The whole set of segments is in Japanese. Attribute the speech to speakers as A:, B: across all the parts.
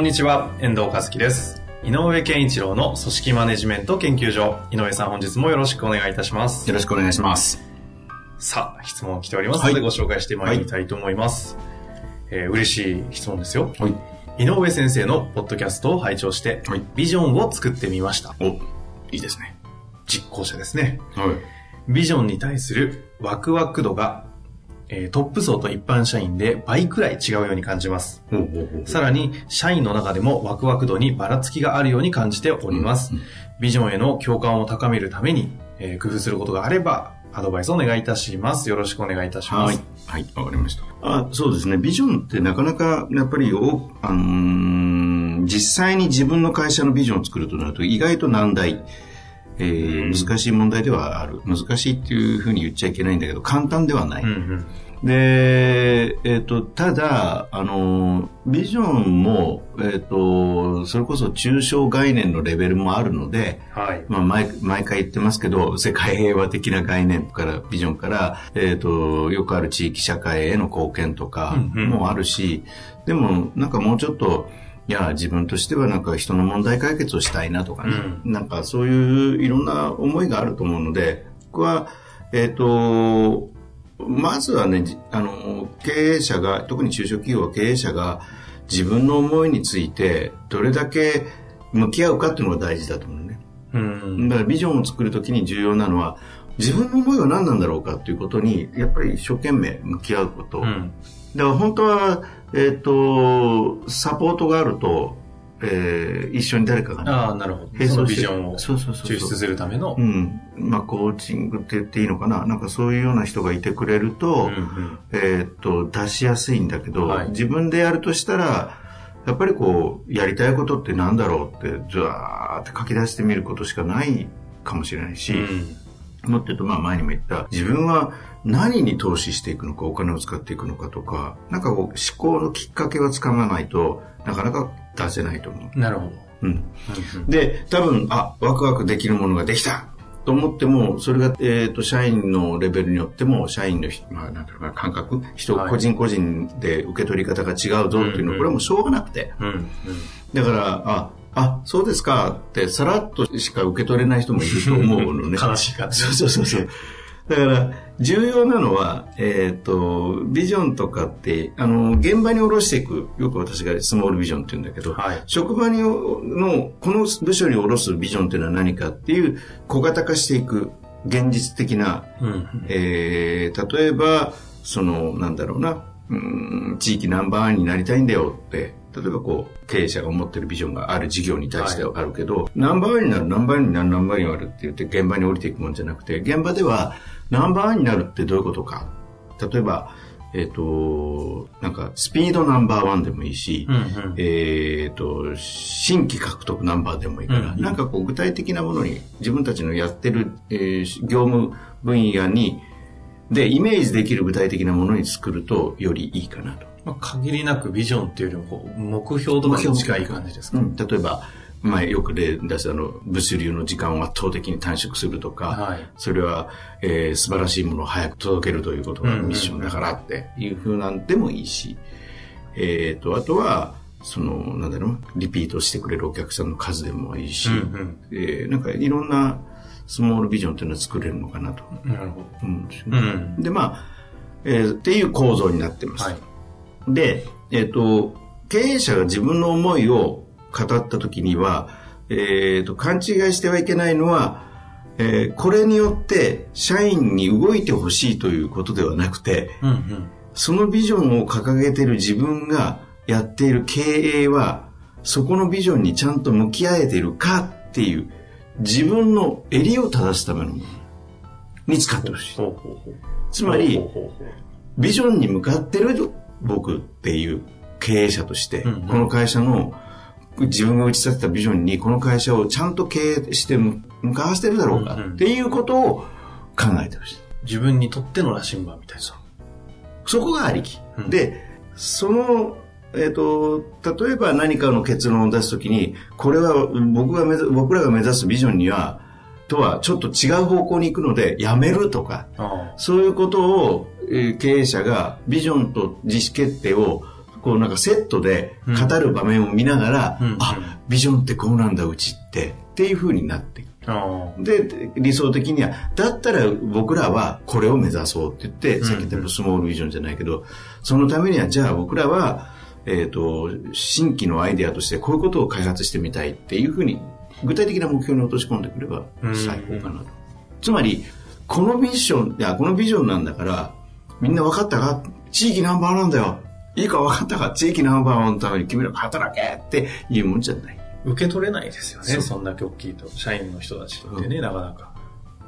A: こんにちは、遠藤和樹です。井上健一郎の組織マネジメント研究所。井上さん本日もよろしくお願いいたします。
B: よろしくお願いします。
A: さあ、質問来ておりますので、
B: はい
A: ご紹介してまいりたいと思います。えー嬉しい質問ですよ。
B: はい。
A: 井上先生のポッドキャストを拝聴して、
B: はい
A: ビジョンを作ってみました。
B: お、いいですね。
A: 実行者ですね。
B: はい。
A: ビジョンに対するワクワク度が、えートップ層と一般社員で倍くらい違うように感じます。
B: ほう
A: さらに、社員の中でもワクワク度にばらつきがあるように感じております。ビジョンへの共感を高めるために、えー工夫することがあれば、アドバイスをお願いいたします。よろしくお願いいたしま
B: はい
A: す。。
B: はい。わかりました。あ、そうですね。ビジョンってなかなか、やっぱり、お、あのー実際に自分の会社のビジョンを作るとなると、意外と難題。えー難しい問題ではある。難しいっていうふうに言っちゃいけないんだけど、簡単ではない。
A: うんうん。
B: で、えっ、と、ただ、あの、ビジョンも、えっ、と、それこそ抽象概念のレベルもあるので、
A: はい。
B: まあ、毎毎回言ってますけど、世界平和的な概念から、ビジョンから、えっ、と、よくある地域社会への貢献とか
A: うんうん
B: もあるし、でも、なんかもうちょっと、いや、自分としてはなんか人の問題解決をしたいなとかね、なんかそういういろんな思いがあると思うので、僕は、えっ、と、まずはね、じあの、経営者が、特に中小企業は経営者が自分の思いについてどれだけ向き合うかっていうのが大事だと思うね。
A: うん。
B: だからビジョンを作るときに重要なのは、自分の思いは何なんだろうかっていうことに、やっぱり一生懸命向き合うこと。
A: うん。
B: だから本当は、えっ、と、サポートがあると、えー一緒に誰かがね、
A: ああ、なるほど。
B: 並
A: そのビジョンを
B: そうそうそうそう
A: 抽出するための。
B: うん。まあ、コーチングって言っていいのかななんかそういうような人がいてくれると、
A: うんうん
B: えーっと、出しやすいんだけど、
A: はい
B: 自分でやるとしたら、やっぱりこう、やりたいことってなんだろうって、ずわーって書き出してみることしかないかもしれないし、
A: うん
B: もっと言うと、まあ前にも言った、自分は何に投資していくのか、お金を使っていくのかとか、なんかこう、思考のきっかけはつかまないとなかなか出せないと思う。
A: なるほど。
B: うん。で、多分、あ、ワクワクできるものができたと思っても、それが、えっ、と、社員のレベルによっても、社員のひ、まあ、なんていうな、感覚、人、
A: はい
B: 個人個人で受け取り方が違うぞっていうのは、
A: うんうん
B: これはもうしょうがなくて。
A: うんうん。
B: だから、あ、あ、そうですかって、さらっとしか受け取れない人もいると思うのね。
A: 悲しい感じ。
B: そうそうそうそう。だから、重要なのは、えっ、と、ビジョンとかって、あの、現場に下ろしていく、よく私がスモールビジョンって言うんだけど、
A: はい
B: 職場にの、この部署に下ろすビジョンっていうのは何かっていう、小型化していく、現実的な、
A: うん
B: えー例えば、その、なんだろうな、うん、地域ナンバーワンになりたいんだよって、例えばこう、経営者が思ってるビジョンがある事業に対してはあるけど、ナンバーワンになる、ナンバーワンになる、ナンバーワンになるって言って現場に降りていくもんじゃなくて、現場ではナンバーワンになるってどういうことか。例えば、えっ、と、なんか、スピードナンバーワンでもいいし、
A: うんうん
B: えっ、と、新規獲得ナンバーでもいいから、
A: うん
B: なんかこう具体的なものに、自分たちのやってる、えー業務分野に、で、イメージできる具体的なものに作るとよりいいかなと。
A: まあ、限りなくビジョンっていうよりも目標とかに近い感じですか？
B: うん、例えば、前よく例出したあの、物流の時間を圧倒的に短縮するとか、
A: はい
B: それは、えー素晴らしいものを早く届けるということがミッションだからっていう風なんでもいいし、えっ、と、あとは、その、なんだろう、リピートしてくれるお客さんの数でもいいし、
A: うんうん
B: えーなんかいろんなスモールビジョンっていうのは作れるのかなと思うんですよ
A: ど。
B: ね。
A: ん。
B: で、まあ、えーっていう構造になってます。
A: はい。
B: で、えっ、と、経営者が自分の思いを語った時には、えっ、と、勘違いしてはいけないのは、えーこれによって社員に動いてほしいということではなくて、
A: うんうん。
B: そのビジョンを掲げている自分がやっている経営は、そこのビジョンにちゃんと向き合えているかっていう、自分の襟を正すためのものに使ってほしい。つまりビジョンに向かってる僕っていう経営者として、
A: うんうん
B: この会社の自分が打ち立てたビジョンにこの会社をちゃんと経営して向向かわせてるだろうか
A: うんうん
B: っていうことを考えてほしい。
A: 自分にとっての羅針盤みたいな。
B: そこがありき。
A: うん
B: で、その、えっ、と、例えば何かの結論を出すときに、これは僕が僕らが目指すビジョンには、とはちょっと違う方向に行くので、やめるとか、
A: あ
B: そういうことを、えー経営者がビジョンと自主決定をこうなんかセットで語る場面を見ながら、
A: うん。うん。
B: あ、ビジョンってこうなんだうちってっていう風になってで、理想的には、だったら僕らはこれを目指そうって言って、
A: ん。
B: さっき言ったスモールビジョンじゃないけど、そのためにはじゃあ僕らは、えっ、と、新規のアイデアとしてこういうことを開発してみたいっていうふうに、具体的な目標に落とし込んでくれば
A: うん
B: 最高かなと。つまり、このミッション、いや、このビジョンなんだから、みんな分かったか？地域ナンバーなんだよ。いいか分かったか？地域ナンバーワンのために君ら働けっていうもんじゃない。
A: 受け取れないですよね。
B: そ
A: んな大きいと。社員の人たちってね、なかなか。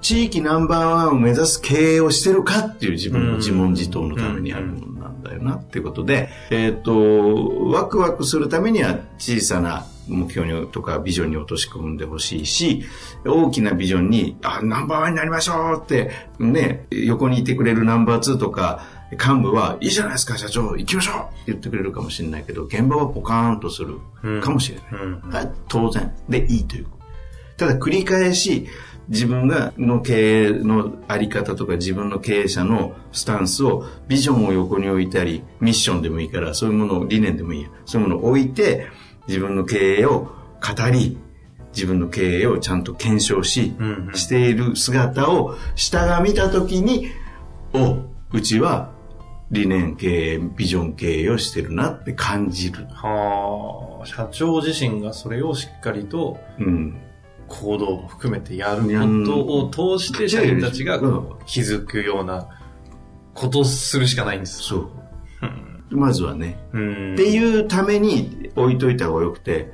B: 地域ナンバーワンを目指す経営をしてるかっていう自分の自問自答のためにあるものなんだよなっていうことで、えっ、と、ワクワクするためには小さな目標にとかビジョンに落とし込んでほしいし、大きなビジョンに、あ、ナンバーワンになりましょうって、ね、横にいてくれるナンバーツーとか、幹部は、いいじゃないですか、社長、行きましょうって言ってくれるかもしれないけど、現場はポカーンとするかもしれない。
A: うん。
B: はい当然。でいいというただ繰り返し自分がの経営のあり方とか自分の経営者のスタンスをビジョンを横に置いたりミッションでもいいからそういうものを理念でもいいや。そういうものを置いて自分の経営を語り自分の経営をちゃんと検証し、
A: うんうん。
B: している姿を下が見た時におうちは理念経営ビジョン経営をしてるなって感じる、
A: はあ、社長自身がそれをしっかりと
B: うん、
A: 行動も含めてやることを通して社員たちが気づくようなことをするしかないんです。
B: そう。まずはね。
A: うん。
B: っていうために置いといた方がよくて、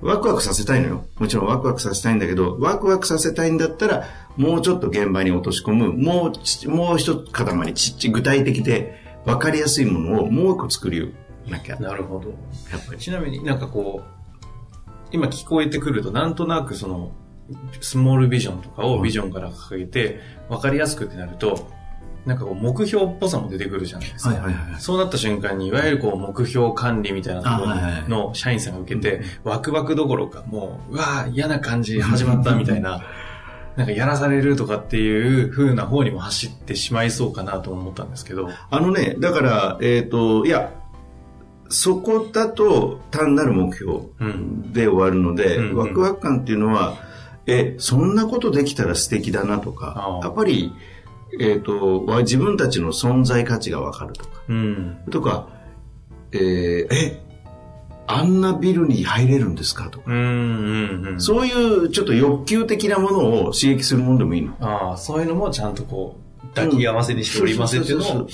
B: ワクワクさせたいのよ。もちろんワクワクさせたいんだけど、ワクワクさせたいんだったら、もうちょっと現場に落とし込む、もうち、もう一塊、ちっち、具体的で分かりやすいものをもう一個作りなきゃ。や
A: なるほど。
B: っぱり。
A: ちなみになんかこう、今聞こえてくるとなんとなくその、スモールビジョンとかをビジョンから掲げて、分かりやすくってなると、なんかこう目標っぽさも出てくるじゃないですか。
B: はいはいはい。
A: そうなった瞬間に、いわゆるこう目標管理みたいなところの社員さんが受けて、ワクワクどころか、もう、うわー嫌な感じ始まったみたいな、なんかやらされるとかっていう風な方にも走ってしまいそうかなと思ったんですけど。
B: あのね、だから、えっ、と、いや、そこだと単なる目標
A: うん。
B: で終わるので、
A: うんうん
B: ワクワク感っていうのは、え、そんなことできたら素敵だなとかやっぱり、えっ、と、わ自分たちの存在価値がわかるとか、
A: うん。
B: とか、えーえ、あんなビルに入れるんですかとか、
A: うん、うん、うん。
B: そういうちょっと欲求的なものを刺激するものでもいいの。
A: ああ、そういうのもちゃんとこう、抱き合わせにしておりますっていうの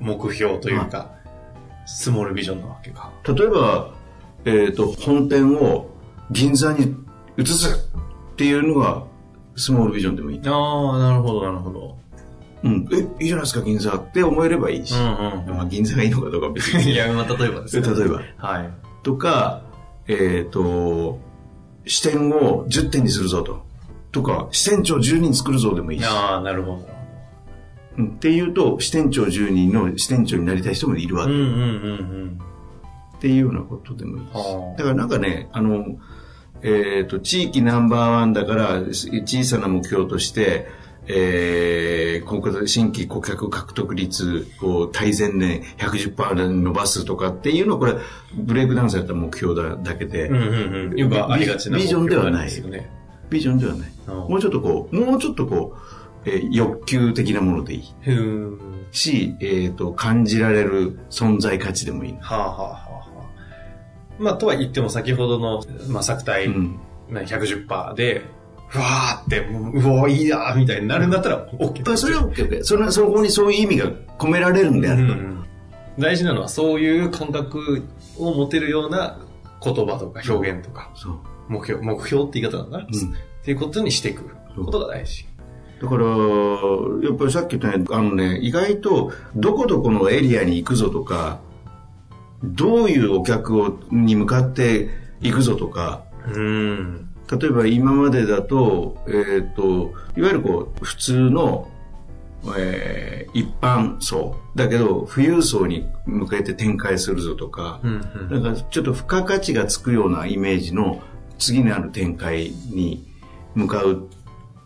A: 目標というか、スモールビジョンなわけか。
B: 例えば、えっ、と、本店を銀座に移すっていうのが、スモールビジョンでもいい。
A: ああ、なるほど、なるほど。
B: うん。え、いいじゃないですか、銀座って思えればいいし。
A: うん
B: まあ、銀座がいいのかどうかは別
A: うん。
B: に。
A: いや、まあ、例えばですね。
B: 例えば。
A: はい。
B: とか、えっ、と、支店を10店にするぞと。とか、支店長10人作るぞでもいいし。
A: ああ、なるほど。
B: うんっていうと、支店長10人の支店長になりたい人もいるわけ。
A: うんうんうん
B: っていうようなことでもいいし。
A: はあ
B: だからなんかね、あの、えっ、と、地域ナンバーワンだから、小さな目標として、えー、新規顧客獲得率を対前年110%伸ばすとかっていうのは、これ、ブレイクダウンされた目標だだけで、
A: うん。うんうんうん。よくありがちな
B: ビジョンではない
A: 目標んですよね。
B: ビジョンではない。
A: うん
B: もうちょっとこう、もうちょっとこう、えー欲求的なものでいい。し、えっ、と、感じられる存在価値でもいい。
A: はあはあはあはあ。まあ、とは言っても先ほどの、まあ、作体、
B: うん。
A: まあ110%で、ふわーって、もううおいいなーみたいになるんだったら OK
B: まあそれは OK、OK。それはそこにそういう意味が込められるんであると。
A: うん大事なのはそういう感覚を持てるような言葉とか表現とか。目標、目標って言い方なのかな、っていうことにしていくことが大事。
B: だから、やっぱりさっき言ったように、あのね、意外と、どこどこのエリアに行くぞとか、どういうお客をに向かっていくぞとか、
A: うん。
B: 例えば今までだと、えっ、と、いわゆるこう、普通の、えー一般層。だけど、富裕層に向けて展開するぞとか、
A: うんうん。
B: なんかちょっと付加価値がつくようなイメージの次なる展開に向かう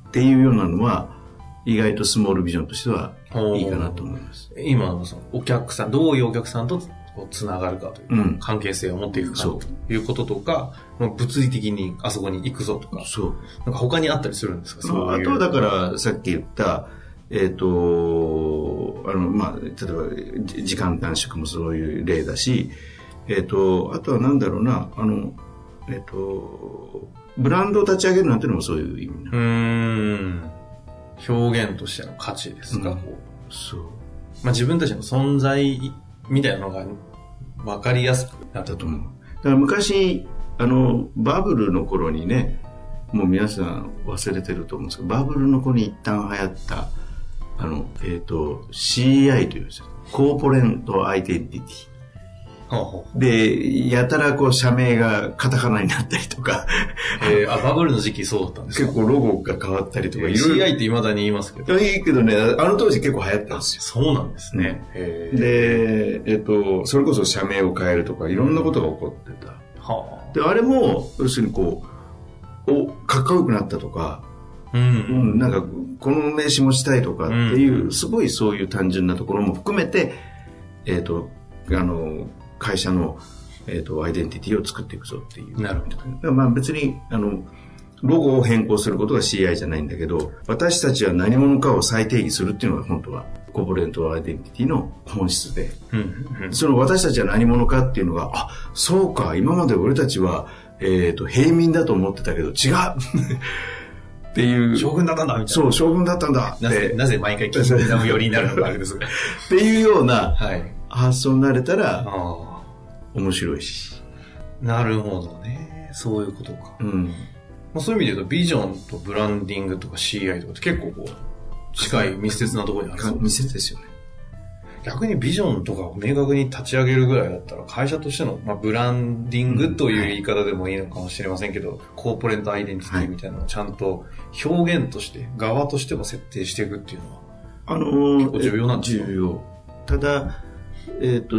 B: っていうようなのは、意外とスモールビジョンとしてはいいかなと思います。
A: 今お客さん、どういうお客さんとこうつながるかという、
B: うん。
A: 関係性を持っていくかということとか、まあ物理的にあそこに行くぞとか、
B: そう。
A: なんか他にあったりするんですか？
B: まあ、あとはだから、さっき言った、えっ、と、あの、まあ、例えば、じ時間短縮もそういう例だし、えっ、と、あとはなんだろうな、あの、えっ、と、ブランドを立ち上げるなんていうのもそういう意味な
A: うーん。表現としての価値ですか、
B: うん。
A: こ
B: そう。
A: う。まあ、自分たちの存在みたいなのが分かりやすくなったと思う。
B: だと思う。だから昔、あの、バブルの頃にね、もう皆さん忘れてると思うんですけど、バブルの頃に一旦流行った、あの、えっ、と、CI という。コーポレントアイデンティティ。で、やたらこう社名がカタカナになったりとか、
A: えー、あ、バブルの時期そうだったんですか？
B: 結構ロゴが変わったりとか、いろいろ。
A: CI って未だに言いますけど。
B: いいけどね、あの当時結構流行ったんですよ。
A: そうなんですね。
B: で、えっと、それこそ社名を変えるとか、いろんなことが起こってた。
A: は
B: で、あれも、要するにこう、お、かっこよくなったとか、
A: あ。う。
B: うんん、なんか、この名刺持ちたいとかっていう、
A: うん
B: すごいそういう単純なところも含めて、えっ、と、あの、会社の、えっ、と、アイデンティティを作っていくぞっていう。
A: なるほど。
B: まあ別に、あの、ロゴを変更することが CI じゃないんだけど、私たちは何者かを再定義するっていうのが本当は、コーポレントアイデンティティの本質で、その私たちは何者かっていうのが、あ、そうか、今まで俺たちは、えっ、と、平民だと思ってたけど、違うっていう。
A: 将軍だったんだみたいな。
B: そう、将軍だったんだ
A: なぜ、なぜ毎回キングダム寄りになるのかあれですが。
B: っていうような
A: はい。
B: 発想になれたら
A: あ
B: 面白いし。
A: あ。なるほどね。そういうことか。
B: うん。
A: まあ、そういう意味で言うと、ビジョンとブランディングとか CI とかって結構こう、近い密接なところにあるそう
B: 見せですよね。
A: 逆にビジョンとかを明確に立ち上げるぐらいだったら、会社としての、まあ、ブランディングという言い方でもいいのかもしれませんけど、コーポレントアイデンティティみたいなのをちゃんと表現として、側としても設定していくっていうのは、
B: あのー
A: 結構重要なんですか？
B: 重要。ただ、えっ、と、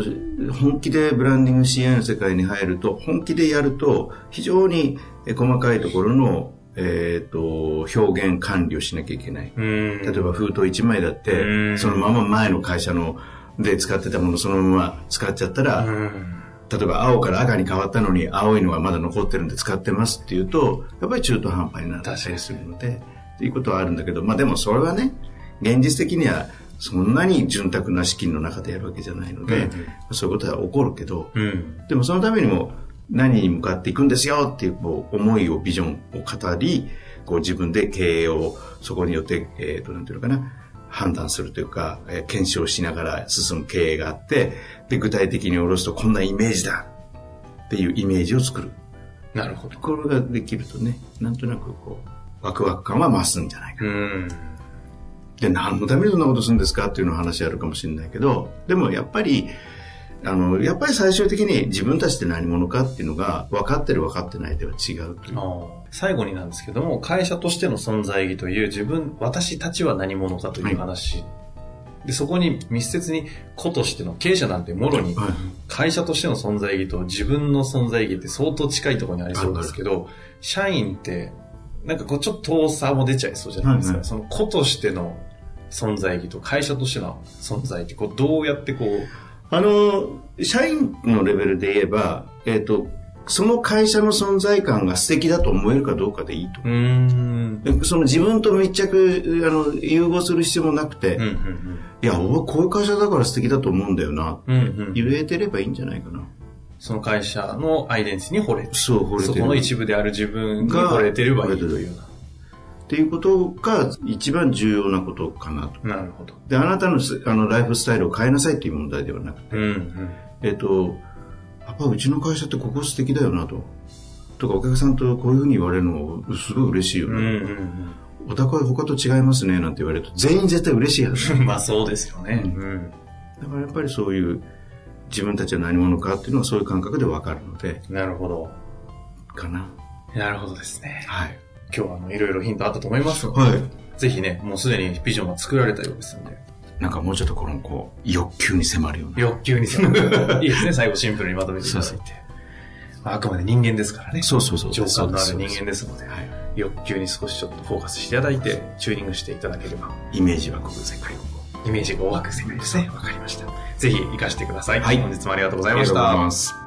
B: 本気でブランディング CI の世界に入ると、本気でやると、非常にえ細かいところの、えっ、と、表現管理をしなきゃいけない。
A: うん
B: 例えば封筒1枚だっ
A: う
B: て、
A: ん
B: そのまま前の会社ので使ってたものそのまま使っちゃったら、
A: うん。
B: 例えば青から赤に変わったのに青いのがまだ残ってるんで使ってますっていうと、やっぱり中途半端になったりするので、っていうことはあるんだけど、まあでもそれはね、現実的にはそんなに潤沢な資金の中でやるわけじゃないので、
A: うん
B: そういうことは起こるけど、
A: うん。
B: でもそのためにも何に向かっていくんですよっていうこう思いを、ビジョンを語り、こう自分で経営をそこによって、えっ、と、なんていうのかな、判断するというか、えー検証しながら進む経営があって、で、具体的に下ろすとこんなイメージだっていうイメージを作る。
A: なるほど。
B: これができるとね、なんとなくこう、ワクワク感は増すんじゃないか。
A: うん。
B: で、何のためにそんなことするんですかっていうの話あるかもしれないけど、でもやっぱり、あの、やっぱり最終的に自分たちって何者かっていうのが分かってる分かってないでは違うという。
A: 最後になんですけども、会社としての存在意義という自分、私たちは何者かという話。で、そこに密接に個としての経営者なんてもろに
B: はい
A: 会社としての存在意義と自分の存在意義って相当近いところにありそうですけど、社員って、なんかこうちょっと遠さも出ちゃいそうじゃないですか。
B: はいはい
A: その個としての存在意義と会社としての存在ってこうどうやってこう、
B: あの、社員のレベルで言えば、えっ、と、その会社の存在感が素敵だと思えるかどうかでいいと。その自分と密着、あの、融合する必要もなくて、
A: うんうん
B: いや、俺こういう会社だから素敵だと思うんだよな、
A: うん。うんうん。
B: 言えてればいいんじゃないかな。
A: その会社のアイデンティティに惚れて
B: そう、惚れてる。
A: そこの一部である自分に惚れてればいいというよ
B: っていうことが一番重要なことかなと。
A: うな。なるほど。
B: で、あなたのすあのライフスタイルを変えなさいっていう問題ではなくて、
A: うんうん。
B: えっと、やっぱうちの会社ってここ素敵だよなと。とかお客さんとこういうふうに言われるのすごい嬉しいよね。
A: うんうん
B: お宅は他と違いますねなんて言われると全員絶対嬉しいはず。
A: うん。まあそうですよね。
B: う
A: うん。
B: だからやっぱりそういう、自分たちは何者かっていうのはそういう感覚でわかるので、
A: なるほど。
B: かな。
A: なるほどですね。
B: はい。
A: 今日はあのいろいろヒントあったと思いますので、
B: はい。
A: ぜひね、もうすでにビジョンは作られたようですので、
B: なんかもうちょっとこの、こう、欲求に迫るような。
A: 欲求に迫る。いいですね、最後シンプルにまとめていただいて。
B: そう
A: まああくまで人間ですからね。
B: そうそうそう。
A: 情感のある人間ですので、
B: はい。
A: 欲求に少しちょっとフォーカスしていただいて、チューニングしていただければ、
B: イメージはこく世界を。
A: イメージが湧く世界ですね。わかりました。ぜひ活かしてください。
B: はい
A: 本日もありがとうござ
B: あ
A: いました。
B: ます。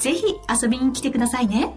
C: ぜひ遊びに来てくださいね。